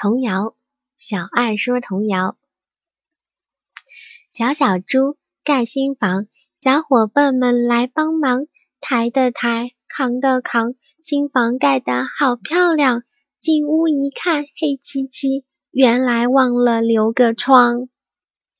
童谣小爱说童谣。小小猪盖新房小伙伴们来帮忙抬的抬扛的扛新房盖的好漂亮。进屋一看黑漆漆原来忘了留个窗。